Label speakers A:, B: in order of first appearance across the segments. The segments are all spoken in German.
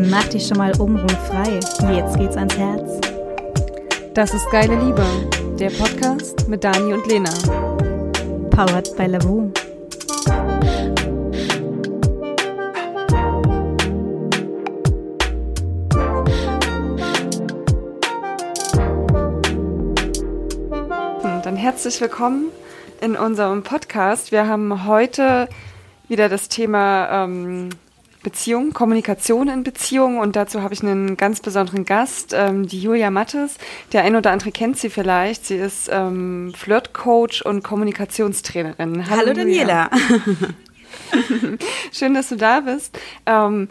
A: Mach dich schon mal frei. Jetzt geht's ans Herz.
B: Das ist Geile Liebe, der Podcast mit Dani und Lena.
A: Powered by Lavu.
B: Dann herzlich willkommen in unserem Podcast. Wir haben heute wieder das Thema ähm, Beziehung, Kommunikation in Beziehung und dazu habe ich einen ganz besonderen Gast, ähm, die Julia Mattes. Der ein oder andere kennt sie vielleicht. Sie ist ähm, Flirtcoach und Kommunikationstrainerin.
C: Hallo, Hallo Daniela.
B: Schön, dass du da bist. Ähm,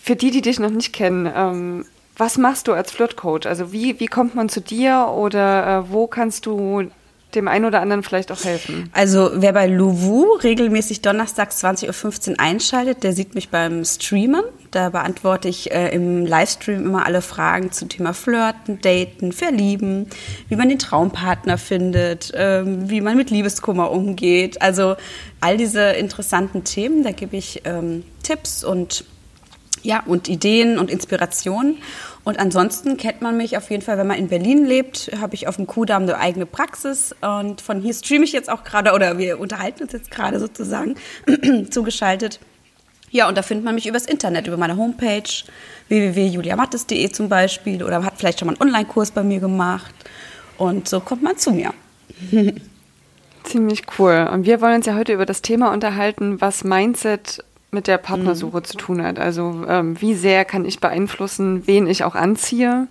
B: für die, die dich noch nicht kennen, ähm, was machst du als Flirtcoach? Also wie, wie kommt man zu dir oder äh, wo kannst du dem einen oder anderen vielleicht auch helfen?
C: Also wer bei Louvu regelmäßig donnerstags 20.15 Uhr einschaltet, der sieht mich beim Streamen. Da beantworte ich äh, im Livestream immer alle Fragen zum Thema Flirten, Daten, Verlieben, wie man den Traumpartner findet, ähm, wie man mit Liebeskummer umgeht. Also all diese interessanten Themen, da gebe ich ähm, Tipps und ja, und Ideen und Inspirationen. Und ansonsten kennt man mich auf jeden Fall, wenn man in Berlin lebt, habe ich auf dem Kudamm eine eigene Praxis und von hier streame ich jetzt auch gerade oder wir unterhalten uns jetzt gerade sozusagen zugeschaltet. Ja, und da findet man mich übers Internet, über meine Homepage www.juliamattes.de zum Beispiel oder hat vielleicht schon mal einen Online-Kurs bei mir gemacht und so kommt man zu mir.
B: Ziemlich cool. Und wir wollen uns ja heute über das Thema unterhalten, was Mindset mit der Partnersuche mhm. zu tun hat. Also ähm, wie sehr kann ich beeinflussen, wen ich auch anziehe,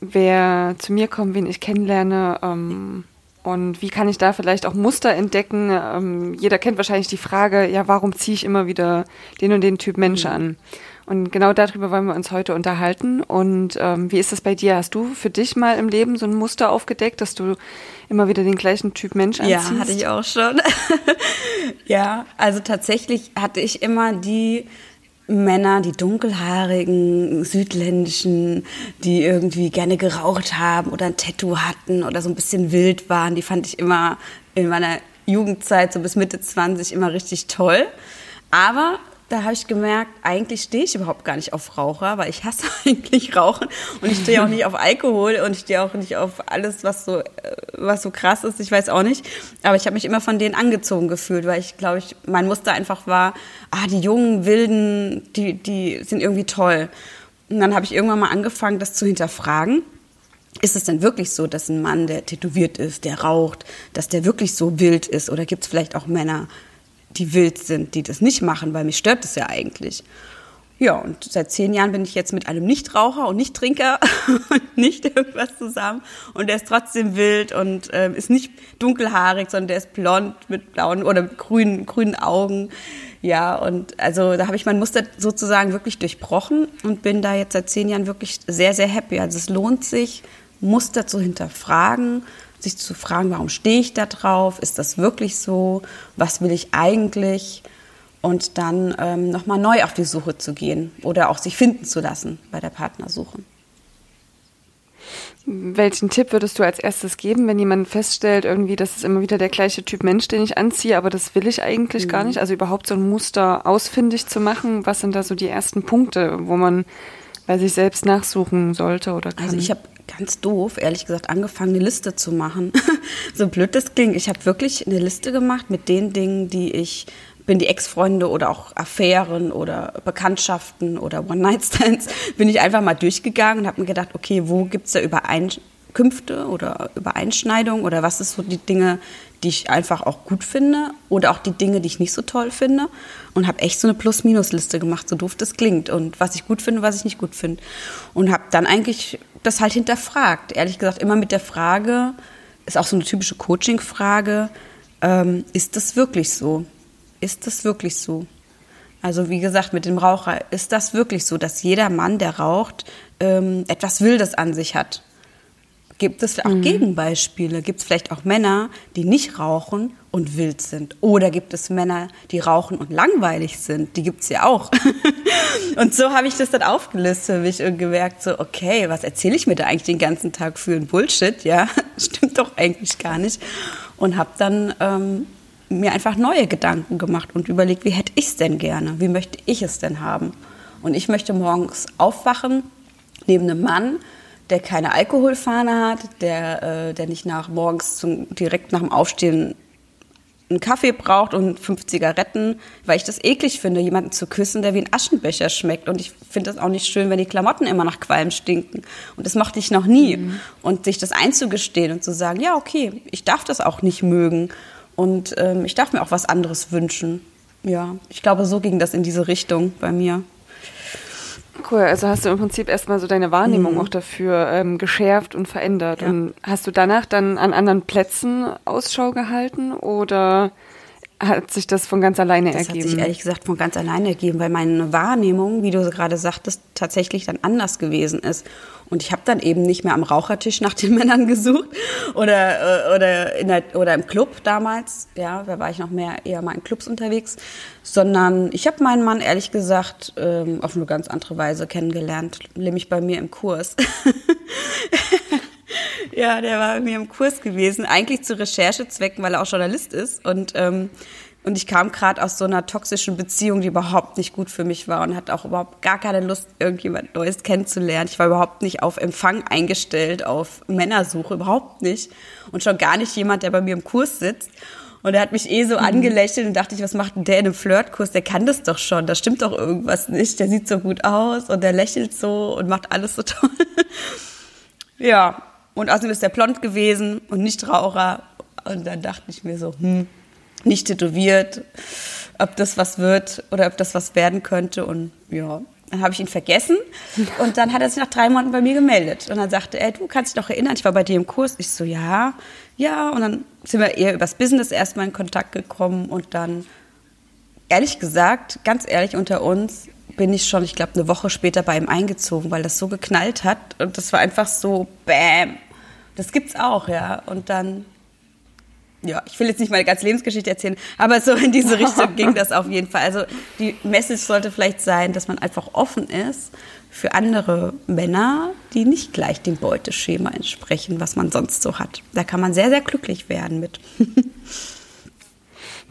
B: wer zu mir kommt, wen ich kennenlerne ähm, und wie kann ich da vielleicht auch Muster entdecken. Ähm, jeder kennt wahrscheinlich die Frage, ja, warum ziehe ich immer wieder den und den Typ Mensch mhm. an? Und genau darüber wollen wir uns heute unterhalten. Und ähm, wie ist das bei dir? Hast du für dich mal im Leben so ein Muster aufgedeckt, dass du immer wieder den gleichen Typ Mensch anziehst?
C: Ja, hatte ich auch schon. ja, also tatsächlich hatte ich immer die Männer, die dunkelhaarigen, südländischen, die irgendwie gerne geraucht haben oder ein Tattoo hatten oder so ein bisschen wild waren, die fand ich immer in meiner Jugendzeit, so bis Mitte 20, immer richtig toll. Aber da habe ich gemerkt, eigentlich stehe ich überhaupt gar nicht auf Raucher, weil ich hasse eigentlich Rauchen und ich stehe auch nicht auf Alkohol und ich stehe auch nicht auf alles, was so, äh, was so krass ist. Ich weiß auch nicht. Aber ich habe mich immer von denen angezogen gefühlt, weil ich glaube, ich, mein Muster einfach war, ah, die jungen, wilden, die, die sind irgendwie toll. Und dann habe ich irgendwann mal angefangen, das zu hinterfragen. Ist es denn wirklich so, dass ein Mann, der tätowiert ist, der raucht, dass der wirklich so wild ist? Oder gibt es vielleicht auch Männer, die wild sind, die das nicht machen, weil mich stört das ja eigentlich. Ja, und seit zehn Jahren bin ich jetzt mit einem Nichtraucher und Nichttrinker und nicht irgendwas zusammen. Und der ist trotzdem wild und äh, ist nicht dunkelhaarig, sondern der ist blond mit blauen oder mit grünen, grünen Augen. Ja, und also da habe ich mein Muster sozusagen wirklich durchbrochen und bin da jetzt seit zehn Jahren wirklich sehr, sehr happy. Also es lohnt sich, Muster zu hinterfragen, sich zu fragen, warum stehe ich da drauf? Ist das wirklich so? Was will ich eigentlich? Und dann ähm, nochmal neu auf die Suche zu gehen oder auch sich finden zu lassen bei der Partnersuche.
B: Welchen Tipp würdest du als erstes geben, wenn jemand feststellt, irgendwie, das ist immer wieder der gleiche Typ Mensch, den ich anziehe, aber das will ich eigentlich mhm. gar nicht? Also überhaupt so ein Muster ausfindig zu machen. Was sind da so die ersten Punkte, wo man bei sich selbst nachsuchen sollte oder
C: kann? Also ich habe ganz doof, ehrlich gesagt, angefangen, eine Liste zu machen. so blöd das klingt. Ich habe wirklich eine Liste gemacht mit den Dingen, die ich bin die Ex-Freunde oder auch Affären oder Bekanntschaften oder One-Night-Stands, bin ich einfach mal durchgegangen und habe mir gedacht, okay, wo gibt es da Übereinkünfte oder Übereinschneidungen oder was ist so die Dinge, die ich einfach auch gut finde oder auch die Dinge, die ich nicht so toll finde und habe echt so eine Plus-Minus-Liste gemacht, so doof das klingt und was ich gut finde, was ich nicht gut finde und habe dann eigentlich das halt hinterfragt. Ehrlich gesagt, immer mit der Frage, ist auch so eine typische Coaching-Frage, ähm, ist das wirklich so? Ist das wirklich so? Also wie gesagt, mit dem Raucher, ist das wirklich so, dass jeder Mann, der raucht, ähm, etwas Wildes an sich hat? Gibt es auch mhm. Gegenbeispiele? Gibt es vielleicht auch Männer, die nicht rauchen und wild sind? Oder gibt es Männer, die rauchen und langweilig sind? Die gibt es ja auch. und so habe ich das dann aufgelistet für mich und gemerkt, so, okay, was erzähle ich mir da eigentlich den ganzen Tag für ein Bullshit? Ja, stimmt doch eigentlich gar nicht. Und habe dann ähm, mir einfach neue Gedanken gemacht und überlegt, wie hätte ich es denn gerne? Wie möchte ich es denn haben? Und ich möchte morgens aufwachen neben einem Mann, der keine Alkoholfahne hat, der, äh, der nicht nach morgens zum, direkt nach dem Aufstehen einen Kaffee braucht und fünf Zigaretten, weil ich das eklig finde, jemanden zu küssen, der wie ein Aschenbecher schmeckt. Und ich finde das auch nicht schön, wenn die Klamotten immer nach Qualm stinken. Und das mochte ich noch nie. Mhm. Und sich das einzugestehen und zu sagen, ja, okay, ich darf das auch nicht mögen. Und ähm, ich darf mir auch was anderes wünschen. Ja, ich glaube, so ging das in diese Richtung bei mir.
B: Cool, also hast du im Prinzip erstmal so deine Wahrnehmung mhm. auch dafür ähm, geschärft und verändert. Ja. Und hast du danach dann an anderen Plätzen Ausschau gehalten oder hat sich das von ganz alleine
C: das
B: ergeben?
C: Das hat sich ehrlich gesagt von ganz alleine ergeben, weil meine Wahrnehmung, wie du gerade sagtest, tatsächlich dann anders gewesen ist. Und ich habe dann eben nicht mehr am Rauchertisch nach den Männern gesucht oder, äh, oder, in der, oder im Club damals, ja, da war ich noch mehr eher mal in Clubs unterwegs, sondern ich habe meinen Mann ehrlich gesagt ähm, auf eine ganz andere Weise kennengelernt, nämlich bei mir im Kurs. ja, der war bei mir im Kurs gewesen, eigentlich zu Recherchezwecken, weil er auch Journalist ist und ähm, und ich kam gerade aus so einer toxischen Beziehung, die überhaupt nicht gut für mich war und hatte auch überhaupt gar keine Lust, irgendjemand Neues kennenzulernen. Ich war überhaupt nicht auf Empfang eingestellt, auf Männersuche, überhaupt nicht. Und schon gar nicht jemand, der bei mir im Kurs sitzt. Und er hat mich eh so mhm. angelächelt und dachte ich, was macht denn der in einem Flirtkurs? Der kann das doch schon, da stimmt doch irgendwas nicht. Der sieht so gut aus und der lächelt so und macht alles so toll. ja, und außerdem ist der blond gewesen und nicht Raucher. Und dann dachte ich mir so, hm, nicht tätowiert, ob das was wird oder ob das was werden könnte. Und ja, dann habe ich ihn vergessen und dann hat er sich nach drei Monaten bei mir gemeldet. Und dann sagte er, du kannst dich doch erinnern, ich war bei dir im Kurs. Ich so, ja, ja. Und dann sind wir eher übers Business erstmal in Kontakt gekommen und dann, ehrlich gesagt, ganz ehrlich unter uns, bin ich schon, ich glaube, eine Woche später bei ihm eingezogen, weil das so geknallt hat. Und das war einfach so, bam. Das gibt's auch, ja. Und dann ja, ich will jetzt nicht meine ganze Lebensgeschichte erzählen, aber so in diese Richtung ging das auf jeden Fall. Also die Message sollte vielleicht sein, dass man einfach offen ist für andere Männer, die nicht gleich dem Beuteschema entsprechen, was man sonst so hat. Da kann man sehr, sehr glücklich werden mit.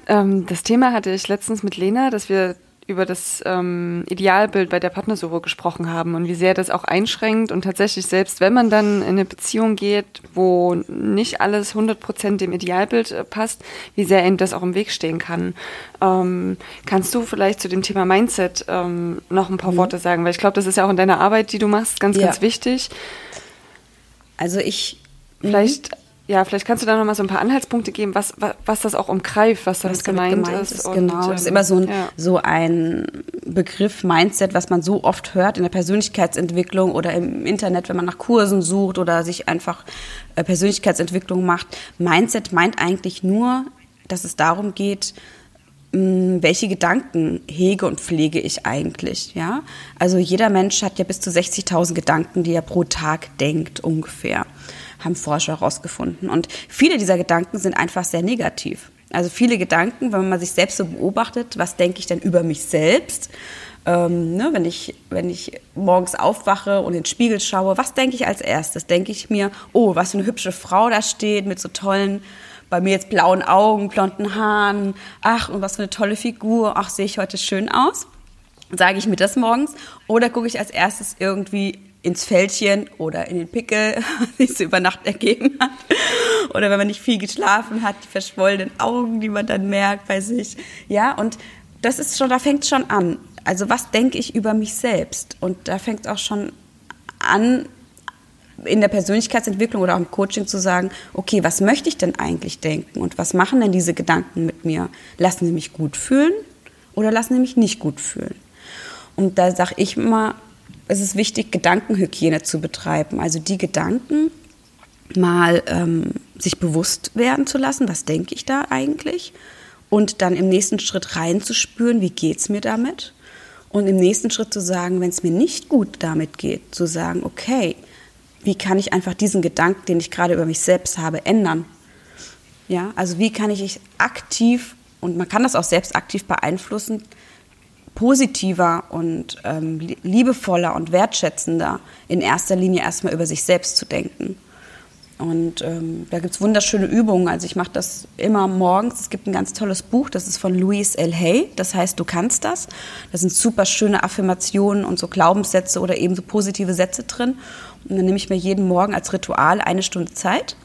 B: Ähm, das Thema hatte ich letztens mit Lena, dass wir über das ähm, Idealbild bei der Partnersuche gesprochen haben und wie sehr das auch einschränkt und tatsächlich selbst, wenn man dann in eine Beziehung geht, wo nicht alles 100 Prozent dem Idealbild äh, passt, wie sehr ihnen das auch im Weg stehen kann. Ähm, kannst du vielleicht zu dem Thema Mindset ähm, noch ein paar mhm. Worte sagen? Weil ich glaube, das ist ja auch in deiner Arbeit, die du machst, ganz, ja. ganz wichtig.
C: Also ich
B: Vielleicht mhm ja, vielleicht kannst du da noch mal so ein paar Anhaltspunkte geben, was, was, was das auch umgreift, was damit, was gemeint, gemeint, ist. ist
C: und, genau, das ist immer so ein, ja. so ein Begriff, Mindset, was man so oft hört in der Persönlichkeitsentwicklung oder im Internet, wenn man nach Kursen sucht oder sich einfach äh, Persönlichkeitsentwicklung macht. Mindset meint eigentlich nur, dass es darum geht, welche Gedanken hege und pflege ich eigentlich, ja? Also jeder Mensch hat ja bis zu 60.000 Gedanken, die er pro Tag denkt, ungefähr haben Forscher herausgefunden. Und viele dieser Gedanken sind einfach sehr negativ. Also viele Gedanken, wenn man sich selbst so beobachtet, was denke ich denn über mich selbst? Ähm, ne, wenn, ich, wenn ich morgens aufwache und in den Spiegel schaue, was denke ich als erstes? Denke ich mir, oh, was für eine hübsche Frau da steht mit so tollen, bei mir jetzt blauen Augen, blonden Haaren, ach, und was für eine tolle Figur, ach, sehe ich heute schön aus? Sage ich mir das morgens? Oder gucke ich als erstes irgendwie ins Fältchen oder in den Pickel, die es über Nacht ergeben hat. Oder wenn man nicht viel geschlafen hat, die verschwollenen Augen, die man dann merkt bei sich. Ja, und das ist schon, da fängt es schon an. Also was denke ich über mich selbst? Und da fängt es auch schon an, in der Persönlichkeitsentwicklung oder auch im Coaching zu sagen, okay, was möchte ich denn eigentlich denken und was machen denn diese Gedanken mit mir? Lassen sie mich gut fühlen oder lassen sie mich nicht gut fühlen? Und da sage ich immer, es ist wichtig, Gedankenhygiene zu betreiben. Also die Gedanken mal ähm, sich bewusst werden zu lassen, was denke ich da eigentlich? Und dann im nächsten Schritt reinzuspüren, wie geht es mir damit? Und im nächsten Schritt zu sagen, wenn es mir nicht gut damit geht, zu sagen, okay, wie kann ich einfach diesen Gedanken, den ich gerade über mich selbst habe, ändern? Ja, also wie kann ich aktiv, und man kann das auch selbst aktiv beeinflussen, positiver und ähm, liebevoller und wertschätzender in erster Linie erstmal über sich selbst zu denken. Und ähm, da gibt es wunderschöne Übungen. Also ich mache das immer morgens. Es gibt ein ganz tolles Buch, das ist von Louise L. Hay. Das heißt, du kannst das. Da sind super schöne Affirmationen und so Glaubenssätze oder eben so positive Sätze drin. Und dann nehme ich mir jeden Morgen als Ritual eine Stunde Zeit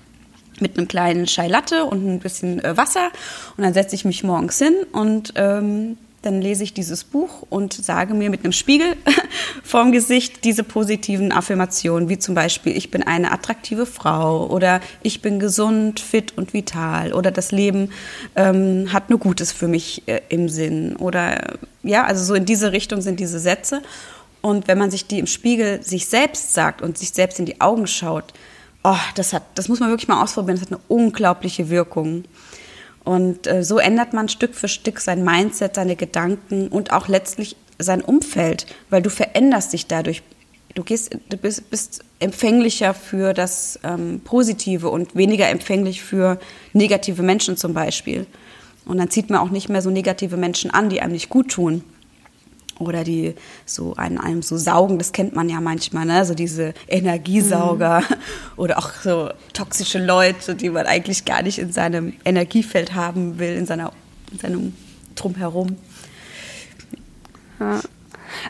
C: mit einem kleinen Chai Latte und ein bisschen äh, Wasser. Und dann setze ich mich morgens hin und ähm, dann lese ich dieses Buch und sage mir mit einem Spiegel vorm Gesicht diese positiven Affirmationen, wie zum Beispiel, ich bin eine attraktive Frau oder ich bin gesund, fit und vital oder das Leben ähm, hat nur Gutes für mich äh, im Sinn oder ja, also so in diese Richtung sind diese Sätze. Und wenn man sich die im Spiegel sich selbst sagt und sich selbst in die Augen schaut, oh, das hat, das muss man wirklich mal ausprobieren, das hat eine unglaubliche Wirkung. Und äh, so ändert man Stück für Stück sein Mindset, seine Gedanken und auch letztlich sein Umfeld, weil du veränderst dich dadurch. Du, gehst, du bist, bist empfänglicher für das ähm, Positive und weniger empfänglich für negative Menschen zum Beispiel. Und dann zieht man auch nicht mehr so negative Menschen an, die einem nicht gut tun oder die so an einem so saugen, das kennt man ja manchmal, ne? so diese Energiesauger mhm. oder auch so toxische Leute, die man eigentlich gar nicht in seinem Energiefeld haben will, in, seiner, in seinem Drumherum.
B: Ja.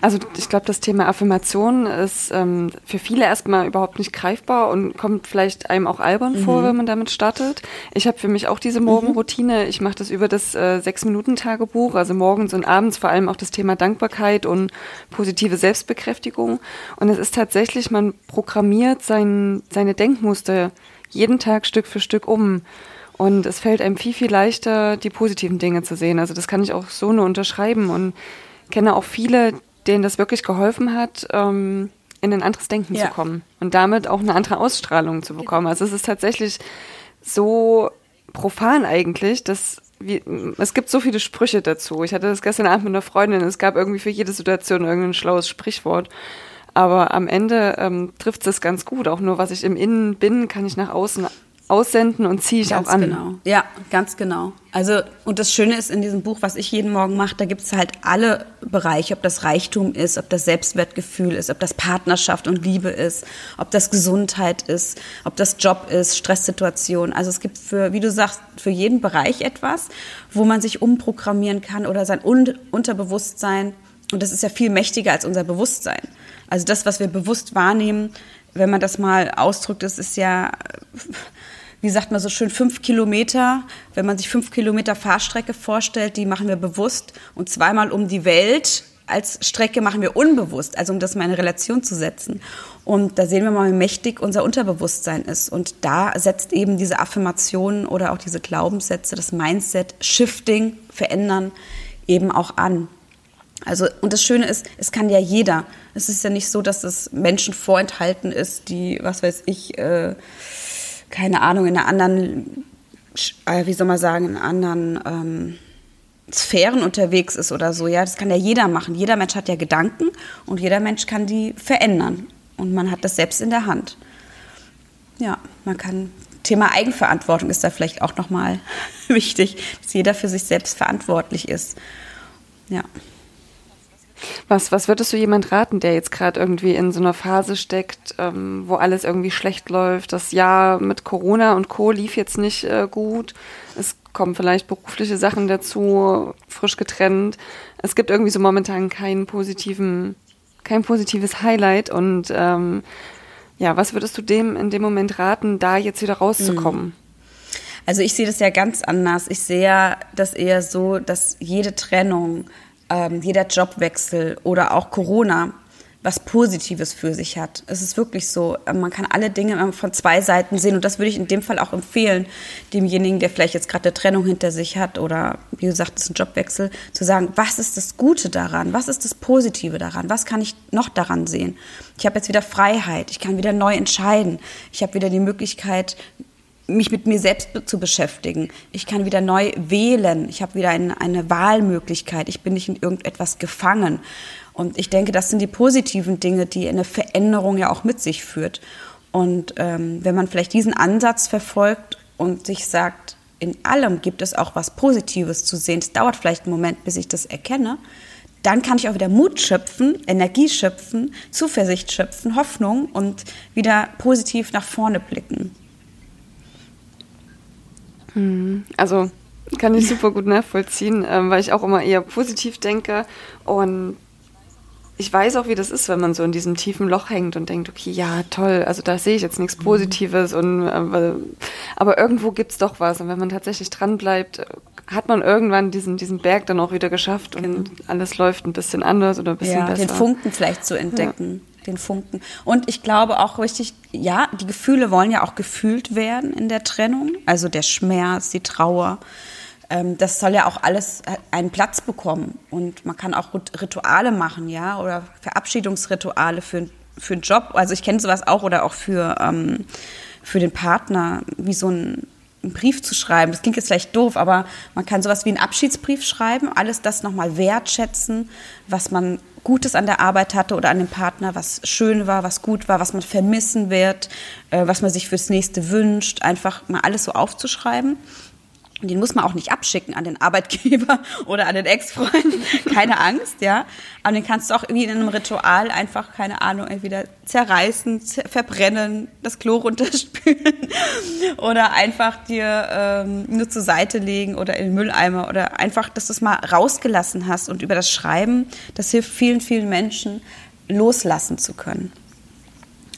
B: Also ich glaube, das Thema Affirmation ist ähm, für viele erstmal überhaupt nicht greifbar und kommt vielleicht einem auch albern mhm. vor, wenn man damit startet. Ich habe für mich auch diese Morgenroutine. Ich mache das über das äh, Sechs-Minuten-Tagebuch, also morgens und abends vor allem auch das Thema Dankbarkeit und positive Selbstbekräftigung. Und es ist tatsächlich, man programmiert sein, seine Denkmuster jeden Tag Stück für Stück um. Und es fällt einem viel, viel leichter, die positiven Dinge zu sehen. Also das kann ich auch so nur unterschreiben und kenne auch viele, denen das wirklich geholfen hat, ähm, in ein anderes Denken ja. zu kommen und damit auch eine andere Ausstrahlung zu bekommen. Also es ist tatsächlich so profan eigentlich, dass wir, es gibt so viele Sprüche dazu. Ich hatte das gestern Abend mit einer Freundin. Es gab irgendwie für jede Situation irgendein schlaues Sprichwort. Aber am Ende ähm, trifft es ganz gut. Auch nur, was ich im Innen bin, kann ich nach außen aussenden und ziehe ich
C: ganz
B: auch an.
C: Genau. Ja, ganz genau. Also, und das Schöne ist in diesem Buch, was ich jeden Morgen mache, da gibt es halt alle Bereiche, ob das Reichtum ist, ob das Selbstwertgefühl ist, ob das Partnerschaft und Liebe ist, ob das Gesundheit ist, ob das Job ist, Stresssituation. Also es gibt für, wie du sagst, für jeden Bereich etwas, wo man sich umprogrammieren kann oder sein Un Unterbewusstsein. Und das ist ja viel mächtiger als unser Bewusstsein. Also das, was wir bewusst wahrnehmen, wenn man das mal ausdrückt, das ist ja wie sagt man so schön, fünf Kilometer. Wenn man sich fünf Kilometer Fahrstrecke vorstellt, die machen wir bewusst und zweimal um die Welt als Strecke machen wir unbewusst, also um das mal in Relation zu setzen. Und da sehen wir mal, wie mächtig unser Unterbewusstsein ist. Und da setzt eben diese Affirmation oder auch diese Glaubenssätze, das Mindset, Shifting, Verändern eben auch an. Also, und das Schöne ist, es kann ja jeder. Es ist ja nicht so, dass es Menschen vorenthalten ist, die, was weiß ich, äh, keine Ahnung, in einer anderen, äh, wie soll man sagen, in anderen ähm, Sphären unterwegs ist oder so. Ja, das kann ja jeder machen. Jeder Mensch hat ja Gedanken und jeder Mensch kann die verändern. Und man hat das selbst in der Hand. Ja, man kann. Thema Eigenverantwortung ist da vielleicht auch nochmal wichtig, dass jeder für sich selbst verantwortlich ist. Ja.
B: Was, was würdest du jemand raten, der jetzt gerade irgendwie in so einer Phase steckt, ähm, wo alles irgendwie schlecht läuft? Das Jahr mit Corona und Co. lief jetzt nicht äh, gut. Es kommen vielleicht berufliche Sachen dazu, frisch getrennt. Es gibt irgendwie so momentan keinen positiven, kein positives Highlight. Und ähm, ja, was würdest du dem in dem Moment raten, da jetzt wieder rauszukommen? Mhm.
C: Also ich sehe das ja ganz anders. Ich sehe das eher so, dass jede Trennung ähm, jeder Jobwechsel oder auch Corona was Positives für sich hat. Es ist wirklich so. Ähm, man kann alle Dinge von zwei Seiten sehen und das würde ich in dem Fall auch empfehlen, demjenigen, der vielleicht jetzt gerade eine Trennung hinter sich hat oder wie gesagt, es ist ein Jobwechsel, zu sagen, was ist das Gute daran? Was ist das Positive daran? Was kann ich noch daran sehen? Ich habe jetzt wieder Freiheit. Ich kann wieder neu entscheiden. Ich habe wieder die Möglichkeit, mich mit mir selbst zu beschäftigen. Ich kann wieder neu wählen. Ich habe wieder eine, eine Wahlmöglichkeit. Ich bin nicht in irgendetwas gefangen. Und ich denke, das sind die positiven Dinge, die eine Veränderung ja auch mit sich führt. Und ähm, wenn man vielleicht diesen Ansatz verfolgt und sich sagt, in allem gibt es auch was Positives zu sehen, es dauert vielleicht einen Moment, bis ich das erkenne, dann kann ich auch wieder Mut schöpfen, Energie schöpfen, Zuversicht schöpfen, Hoffnung und wieder positiv nach vorne blicken.
B: Hm, also kann ich super gut nachvollziehen, ähm, weil ich auch immer eher positiv denke und ich weiß auch, wie das ist, wenn man so in diesem tiefen Loch hängt und denkt, okay, ja, toll, also da sehe ich jetzt nichts mhm. Positives und äh, aber irgendwo gibt es doch was. Und wenn man tatsächlich dran bleibt, hat man irgendwann diesen, diesen Berg dann auch wieder geschafft und genau. alles läuft ein bisschen anders oder ein bisschen ja, besser.
C: Den Funken vielleicht zu entdecken. Ja. Den Funken. Und ich glaube auch richtig, ja, die Gefühle wollen ja auch gefühlt werden in der Trennung. Also der Schmerz, die Trauer ähm, das soll ja auch alles äh, einen Platz bekommen. Und man kann auch Rituale machen, ja, oder Verabschiedungsrituale für, für einen Job. Also ich kenne sowas auch oder auch für, ähm, für den Partner, wie so ein einen Brief zu schreiben. Das klingt jetzt vielleicht doof, aber man kann sowas wie einen Abschiedsbrief schreiben, alles das nochmal wertschätzen, was man Gutes an der Arbeit hatte oder an dem Partner, was schön war, was gut war, was man vermissen wird, äh, was man sich fürs nächste wünscht, einfach mal alles so aufzuschreiben den muss man auch nicht abschicken an den Arbeitgeber oder an den Ex-Freund. Keine Angst, ja. Aber den kannst du auch irgendwie in einem Ritual einfach, keine Ahnung, entweder zerreißen, verbrennen, das Klo runterspülen oder einfach dir ähm, nur zur Seite legen oder in den Mülleimer oder einfach, dass du es mal rausgelassen hast. Und über das Schreiben, das hilft vielen, vielen Menschen, loslassen zu können.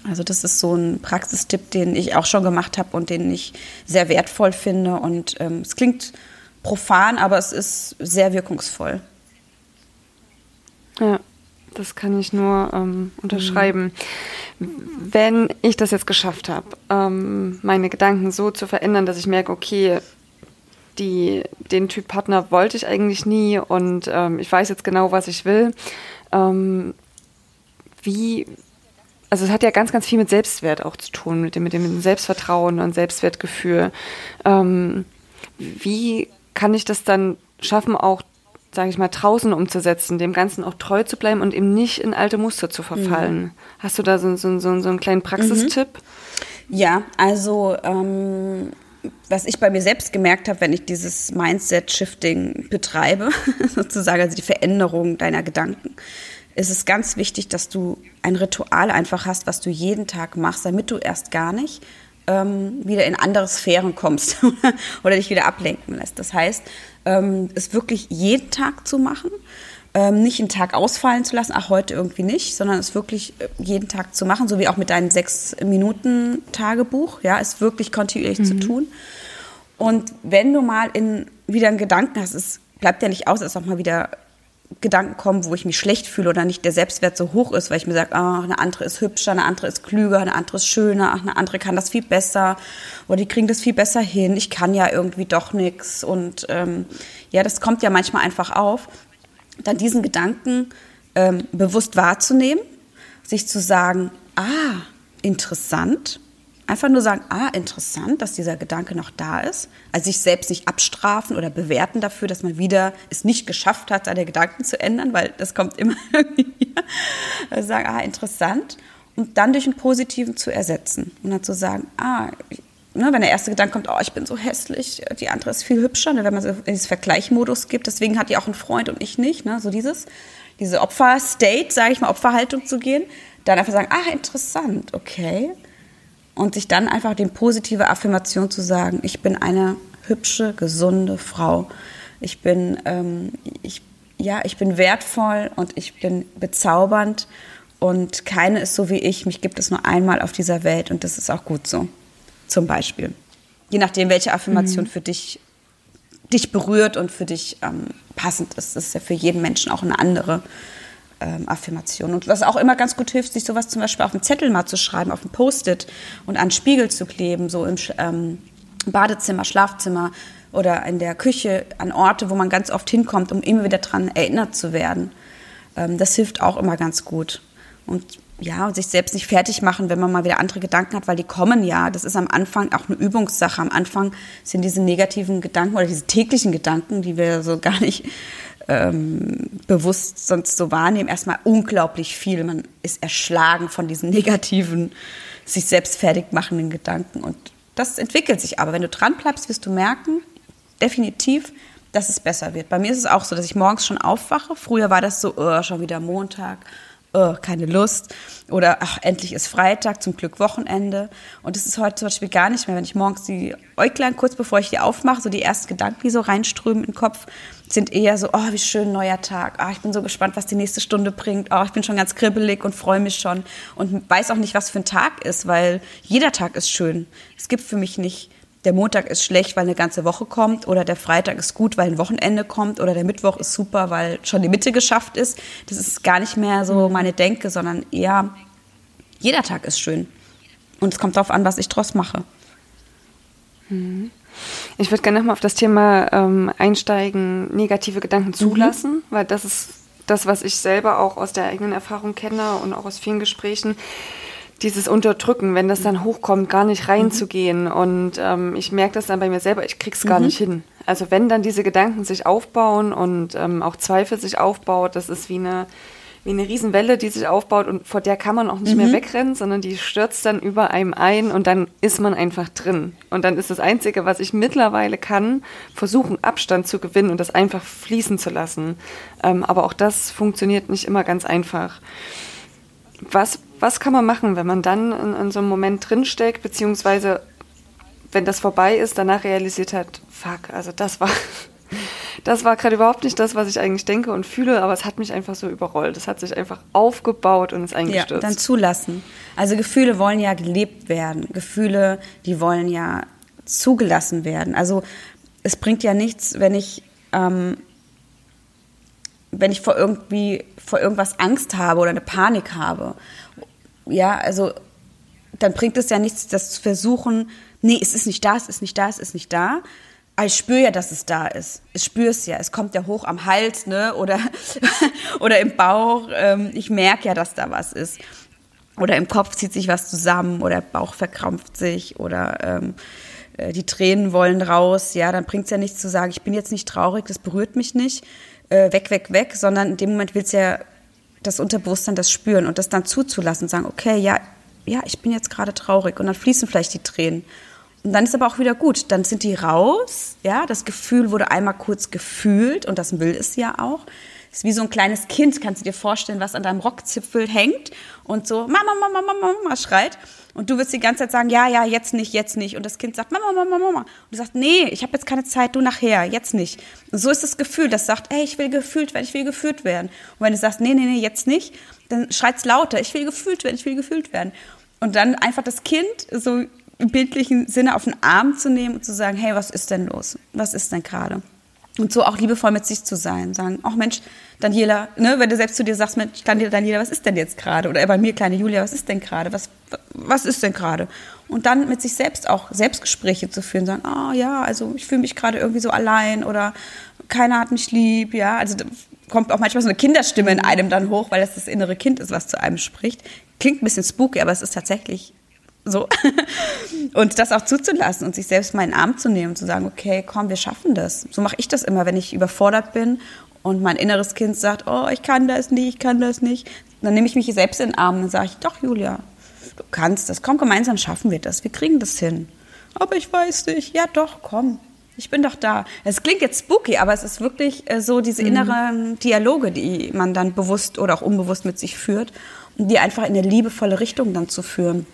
C: Also das ist so ein Praxistipp, den ich auch schon gemacht habe und den ich sehr wertvoll finde. Und ähm, es klingt profan, aber es ist sehr wirkungsvoll.
B: Ja, das kann ich nur ähm, unterschreiben. Mhm. Wenn ich das jetzt geschafft habe, ähm, meine Gedanken so zu verändern, dass ich merke, okay, die, den Typ Partner wollte ich eigentlich nie und ähm, ich weiß jetzt genau, was ich will. Ähm, wie, also es hat ja ganz, ganz viel mit Selbstwert auch zu tun, mit dem, mit dem Selbstvertrauen und Selbstwertgefühl. Ähm, wie kann ich das dann schaffen, auch, sage ich mal, draußen umzusetzen, dem Ganzen auch treu zu bleiben und eben nicht in alte Muster zu verfallen? Mhm. Hast du da so, so, so, so einen kleinen Praxistipp?
C: Mhm. Ja, also ähm, was ich bei mir selbst gemerkt habe, wenn ich dieses Mindset-Shifting betreibe, sozusagen, also die Veränderung deiner Gedanken, ist es ganz wichtig, dass du ein Ritual einfach hast, was du jeden Tag machst, damit du erst gar nicht ähm, wieder in andere Sphären kommst oder dich wieder ablenken lässt. Das heißt, ähm, es wirklich jeden Tag zu machen, ähm, nicht einen Tag ausfallen zu lassen, ach heute irgendwie nicht, sondern es wirklich äh, jeden Tag zu machen, so wie auch mit deinem sechs Minuten Tagebuch, ja, ist wirklich kontinuierlich mhm. zu tun. Und wenn du mal in wieder einen Gedanken hast, es bleibt ja nicht aus, es auch mal wieder Gedanken kommen, wo ich mich schlecht fühle oder nicht der Selbstwert so hoch ist, weil ich mir sage, ah, eine andere ist hübscher, eine andere ist klüger, eine andere ist schöner, ach, eine andere kann das viel besser oder die kriegen das viel besser hin, ich kann ja irgendwie doch nichts und ähm, ja, das kommt ja manchmal einfach auf, dann diesen Gedanken ähm, bewusst wahrzunehmen, sich zu sagen, ah, interessant, Einfach nur sagen, ah, interessant, dass dieser Gedanke noch da ist. Also sich selbst nicht abstrafen oder bewerten dafür, dass man wieder es nicht geschafft hat, seine Gedanken zu ändern, weil das kommt immer wieder. Also sagen, ah, interessant. Und dann durch einen positiven zu ersetzen. Und dann zu sagen, ah, ne, wenn der erste Gedanke kommt, oh, ich bin so hässlich, die andere ist viel hübscher, ne, wenn man so in dieses Vergleichmodus gibt, deswegen hat die auch einen Freund und ich nicht, ne, so dieses, diese Opfer-State, sage ich mal, Opferhaltung zu gehen, dann einfach sagen, ah, interessant, okay und sich dann einfach die positive Affirmation zu sagen, ich bin eine hübsche, gesunde Frau. Ich bin, ähm, ich, ja, ich bin wertvoll und ich bin bezaubernd und keine ist so wie ich. Mich gibt es nur einmal auf dieser Welt und das ist auch gut so. Zum Beispiel. Je nachdem, welche Affirmation mhm. für dich, dich berührt und für dich ähm, passend ist. Das ist ja für jeden Menschen auch eine andere ähm, Affirmation. Und was auch immer ganz gut hilft, sich sowas zum Beispiel auf einen Zettel mal zu schreiben, auf ein Post-it und an Spiegel zu kleben, so im ähm, Badezimmer, Schlafzimmer oder in der Küche, an Orte, wo man ganz oft hinkommt, um immer wieder daran erinnert zu werden. Ähm, das hilft auch immer ganz gut. Und ja, und sich selbst nicht fertig machen, wenn man mal wieder andere Gedanken hat, weil die kommen ja. Das ist am Anfang auch eine Übungssache. Am Anfang sind diese negativen Gedanken oder diese täglichen Gedanken, die wir so gar nicht ähm, bewusst sonst so wahrnehmen, erstmal unglaublich viel. Man ist erschlagen von diesen negativen, sich selbst fertig machenden Gedanken. Und das entwickelt sich aber. Wenn du dran bleibst, wirst du merken, definitiv, dass es besser wird. Bei mir ist es auch so, dass ich morgens schon aufwache. Früher war das so, oh, schon wieder Montag. oh, keine Lust. Oder ach, endlich ist Freitag, zum Glück Wochenende. Und das ist heute zum Beispiel gar nicht mehr, wenn ich morgens die Äuglein, kurz bevor ich die aufmache, so die ersten Gedanken, die so reinströmen in den Kopf, sind eher so, oh, wie schön, neuer Tag. Oh, ich bin so gespannt, was die nächste Stunde bringt. Oh, ich bin schon ganz kribbelig und freue mich schon. Und weiß auch nicht, was für ein Tag ist, weil jeder Tag ist schön. Es gibt für mich nicht der Montag ist schlecht, weil eine ganze Woche kommt oder der Freitag ist gut, weil ein Wochenende kommt oder der Mittwoch ist super, weil schon die Mitte geschafft ist. Das ist gar nicht mehr so meine Denke, sondern eher jeder Tag ist schön. Und es kommt darauf an, was ich draus mache.
B: Mhm. Ich würde gerne nochmal auf das Thema ähm, einsteigen, negative Gedanken mhm. zulassen, mhm. weil das ist das, was ich selber auch aus der eigenen Erfahrung kenne und auch aus vielen Gesprächen dieses Unterdrücken, wenn das dann hochkommt, gar nicht reinzugehen. Mhm. Und ähm, ich merke das dann bei mir selber, ich krieg's gar mhm. nicht hin. Also wenn dann diese Gedanken sich aufbauen und ähm, auch Zweifel sich aufbaut, das ist wie eine, wie eine Riesenwelle, die sich aufbaut und vor der kann man auch nicht mhm. mehr wegrennen, sondern die stürzt dann über einem ein und dann ist man einfach drin. Und dann ist das Einzige, was ich mittlerweile kann, versuchen, Abstand zu gewinnen und das einfach fließen zu lassen. Ähm, aber auch das funktioniert nicht immer ganz einfach. Was was kann man machen, wenn man dann in, in so einem Moment drinsteckt, beziehungsweise wenn das vorbei ist, danach realisiert hat, fuck, also das war, das war gerade überhaupt nicht das, was ich eigentlich denke und fühle, aber es hat mich einfach so überrollt. Es hat sich einfach aufgebaut und ist eingestürzt.
C: Ja, dann zulassen. Also Gefühle wollen ja gelebt werden. Gefühle, die wollen ja zugelassen werden. Also es bringt ja nichts, wenn ich ähm, wenn ich vor irgendwie vor irgendwas Angst habe oder eine Panik habe ja, also dann bringt es ja nichts, das zu versuchen, nee, es ist nicht da, es ist nicht da, es ist nicht da. Aber ich spüre ja, dass es da ist. Ich spüre es ja. Es kommt ja hoch am Hals, ne? Oder, oder im Bauch. Ähm, ich merke ja, dass da was ist. Oder im Kopf zieht sich was zusammen oder der Bauch verkrampft sich oder ähm, äh, die Tränen wollen raus. Ja, dann bringt es ja nichts zu sagen, ich bin jetzt nicht traurig, das berührt mich nicht. Äh, weg, weg, weg, sondern in dem Moment will es ja das Unterbewusstsein das spüren und das dann zuzulassen und sagen, okay, ja, ja, ich bin jetzt gerade traurig und dann fließen vielleicht die Tränen. Und dann ist aber auch wieder gut, dann sind die raus, ja, das Gefühl wurde einmal kurz gefühlt und das will es ja auch. Ist wie so ein kleines Kind, kannst du dir vorstellen, was an deinem Rockzipfel hängt und so Mama, Mama, Mama, Mama schreit. Und du wirst die ganze Zeit sagen, ja, ja, jetzt nicht, jetzt nicht. Und das Kind sagt, Mama, Mama, Mama. Und du sagst, nee, ich habe jetzt keine Zeit, du nachher, jetzt nicht. Und so ist das Gefühl, das sagt, hey, ich will gefühlt werden, ich will gefühlt werden. Und wenn du sagst, nee, nee, nee, jetzt nicht, dann schreit's lauter, ich will gefühlt werden, ich will gefühlt werden. Und dann einfach das Kind so bildlichen Sinne auf den Arm zu nehmen und zu sagen, hey, was ist denn los? Was ist denn gerade? Und so auch liebevoll mit sich zu sein. Sagen, ach Mensch, Daniela, ne, wenn du selbst zu dir sagst, Mensch, Daniela, was ist denn jetzt gerade? Oder bei mir, kleine Julia, was ist denn gerade? Was, was ist denn gerade? Und dann mit sich selbst auch Selbstgespräche zu führen, sagen, ah oh, ja, also ich fühle mich gerade irgendwie so allein oder keiner hat mich lieb, ja. Also kommt auch manchmal so eine Kinderstimme in einem dann hoch, weil es das innere Kind ist, was zu einem spricht. Klingt ein bisschen spooky, aber es ist tatsächlich so. und das auch zuzulassen und sich selbst mal in den Arm zu nehmen und zu sagen, okay, komm, wir schaffen das. So mache ich das immer, wenn ich überfordert bin und mein inneres Kind sagt, oh, ich kann das nicht, ich kann das nicht. Dann nehme ich mich selbst in den Arm und sage ich, doch, Julia, du kannst das. Komm, gemeinsam schaffen wir das. Wir kriegen das hin. Aber ich weiß nicht. Ja, doch, komm. Ich bin doch da. Es klingt jetzt spooky, aber es ist wirklich äh, so diese mhm. inneren Dialoge, die man dann bewusst oder auch unbewusst mit sich führt und die einfach in eine liebevolle Richtung dann zu führen.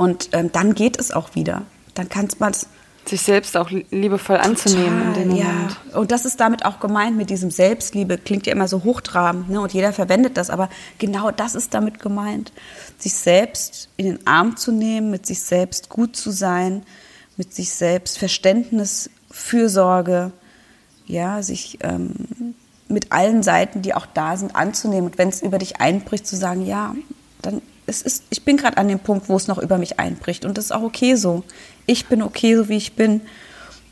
C: Und ähm, dann geht es auch wieder. Dann kann man es
B: sich selbst auch liebevoll anzunehmen in dem Moment.
C: Ja. Und das ist damit auch gemeint mit diesem Selbstliebe. Klingt ja immer so hochtrabend ne? und jeder verwendet das, aber genau das ist damit gemeint. Sich selbst in den Arm zu nehmen, mit sich selbst gut zu sein, mit sich selbst Verständnis, Fürsorge, ja, sich ähm, mit allen Seiten, die auch da sind, anzunehmen. Und wenn es über dich einbricht, zu sagen, ja, dann es ist, ich bin gerade an dem Punkt, wo es noch über mich einbricht und das ist auch okay so. Ich bin okay, so wie ich bin.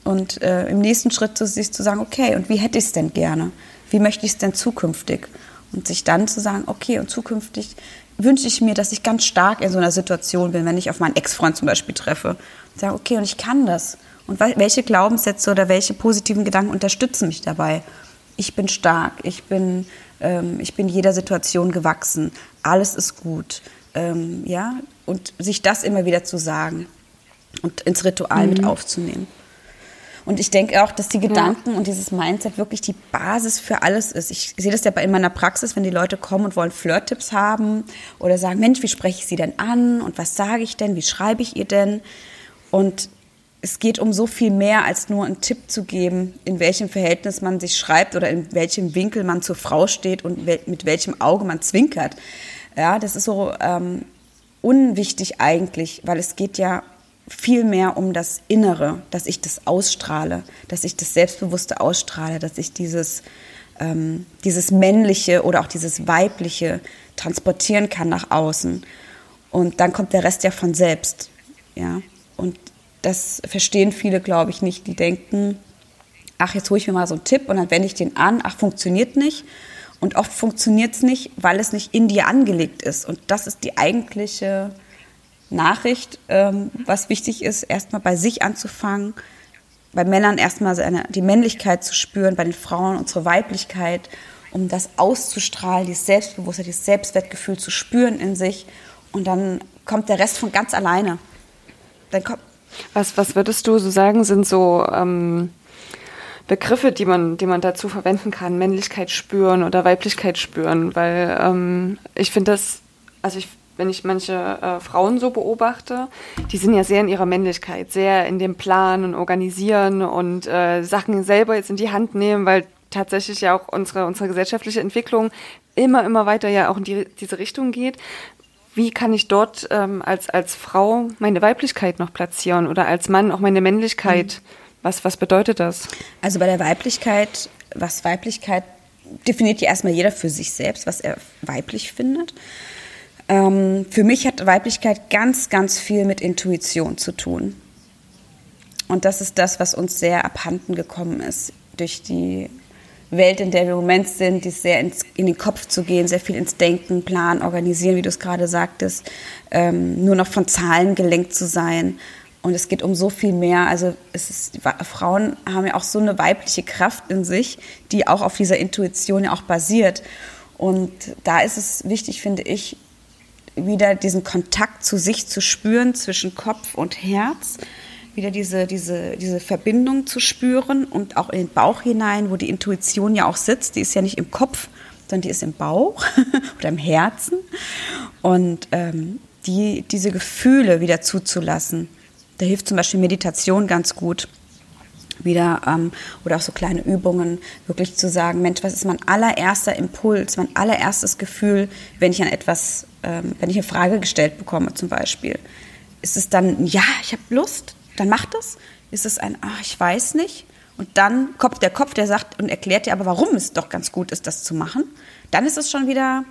C: Und äh, im nächsten Schritt zu sich zu sagen, okay, und wie hätte ich es denn gerne? Wie möchte ich es denn zukünftig? Und sich dann zu sagen, okay, und zukünftig wünsche ich mir, dass ich ganz stark in so einer Situation bin, wenn ich auf meinen Ex-Freund zum Beispiel treffe. Und sage, okay, und ich kann das. Und welche Glaubenssätze oder welche positiven Gedanken unterstützen mich dabei? Ich bin stark, ich bin, ähm, ich bin jeder Situation gewachsen, alles ist gut ähm, ja, und sich das immer wieder zu sagen und ins Ritual mhm. mit aufzunehmen. Und ich denke auch, dass die Gedanken ja. und dieses Mindset wirklich die Basis für alles ist. Ich sehe das ja in meiner Praxis, wenn die Leute kommen und wollen Flirt-Tipps haben oder sagen, Mensch, wie spreche ich sie denn an und was sage ich denn, wie schreibe ich ihr denn? Und es geht um so viel mehr als nur einen Tipp zu geben, in welchem Verhältnis man sich schreibt oder in welchem Winkel man zur Frau steht und mit welchem Auge man zwinkert. Ja, das ist so ähm, unwichtig eigentlich, weil es geht ja viel mehr um das Innere, dass ich das ausstrahle, dass ich das Selbstbewusste ausstrahle, dass ich dieses, ähm, dieses Männliche oder auch dieses Weibliche transportieren kann nach außen. Und dann kommt der Rest ja von selbst. Ja? Und das verstehen viele, glaube ich, nicht. Die denken, ach, jetzt hole ich mir mal so einen Tipp und dann wende ich den an, ach, funktioniert nicht. Und oft funktioniert es nicht, weil es nicht in dir angelegt ist. Und das ist die eigentliche Nachricht, ähm, was wichtig ist, erstmal bei sich anzufangen, bei Männern erstmal seine, die Männlichkeit zu spüren, bei den Frauen unsere Weiblichkeit, um das auszustrahlen, dieses Selbstbewusstsein, dieses Selbstwertgefühl zu spüren in sich. Und dann kommt der Rest von ganz alleine.
B: Dann kommt was, was würdest du so sagen, sind so ähm, Begriffe, die man, die man dazu verwenden kann, Männlichkeit spüren oder Weiblichkeit spüren? Weil ähm, ich finde das, also ich, wenn ich manche äh, Frauen so beobachte, die sind ja sehr in ihrer Männlichkeit, sehr in dem Plan und Organisieren und äh, Sachen selber jetzt in die Hand nehmen, weil tatsächlich ja auch unsere, unsere gesellschaftliche Entwicklung immer, immer weiter ja auch in die, diese Richtung geht wie kann ich dort ähm, als, als Frau meine Weiblichkeit noch platzieren oder als Mann auch meine Männlichkeit? Mhm. Was, was bedeutet das?
C: Also bei der Weiblichkeit, was Weiblichkeit definiert ja erstmal jeder für sich selbst, was er weiblich findet. Ähm, für mich hat Weiblichkeit ganz, ganz viel mit Intuition zu tun. Und das ist das, was uns sehr abhanden gekommen ist durch die Welt, in der wir im Moment sind, die sehr ins, in den Kopf zu gehen, sehr viel ins Denken, Planen, Organisieren, wie du es gerade sagtest, ähm, nur noch von Zahlen gelenkt zu sein. Und es geht um so viel mehr. Also ist, Frauen haben ja auch so eine weibliche Kraft in sich, die auch auf dieser Intuition ja auch basiert. Und da ist es wichtig, finde ich, wieder diesen Kontakt zu sich zu spüren zwischen Kopf und Herz wieder diese, diese, diese Verbindung zu spüren und auch in den Bauch hinein, wo die Intuition ja auch sitzt. Die ist ja nicht im Kopf, sondern die ist im Bauch oder im Herzen. Und ähm, die, diese Gefühle wieder zuzulassen. Da hilft zum Beispiel Meditation ganz gut. Wieder ähm, oder auch so kleine Übungen, wirklich zu sagen, Mensch, was ist mein allererster Impuls, mein allererstes Gefühl, wenn ich an etwas, ähm, wenn ich eine Frage gestellt bekomme zum Beispiel. Ist es dann, ja, ich habe Lust, dann macht es. Ist es ein, ach, ich weiß nicht. Und dann kommt der Kopf, der sagt und erklärt dir aber, warum es doch ganz gut ist, das zu machen. Dann ist es schon wieder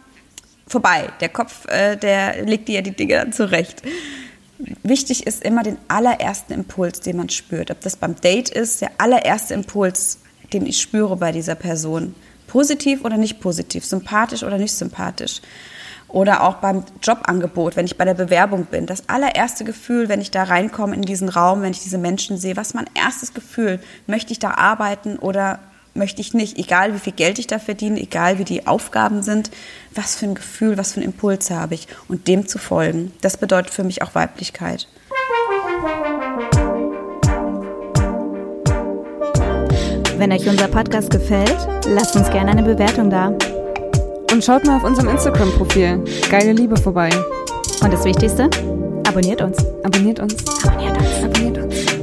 C: vorbei. Der Kopf, äh, der legt dir ja die Dinge dann zurecht. Wichtig ist immer den allerersten Impuls, den man spürt. Ob das beim Date ist, der allererste Impuls, den ich spüre bei dieser Person. Positiv oder nicht positiv, sympathisch oder nicht sympathisch. Oder auch beim Jobangebot, wenn ich bei der Bewerbung bin. Das allererste Gefühl, wenn ich da reinkomme in diesen Raum, wenn ich diese Menschen sehe, was mein erstes Gefühl? Möchte ich da arbeiten oder möchte ich nicht? Egal wie viel Geld ich da verdiene, egal wie die Aufgaben sind, was für ein Gefühl, was für einen Impuls habe ich und dem zu folgen. Das bedeutet für mich auch Weiblichkeit.
A: Wenn euch unser Podcast gefällt, lasst uns gerne eine Bewertung da.
B: Und schaut mal auf unserem Instagram-Profil Geile Liebe vorbei.
A: Und das Wichtigste, abonniert uns.
B: Abonniert uns.
A: Abonniert uns.
B: Abonniert uns.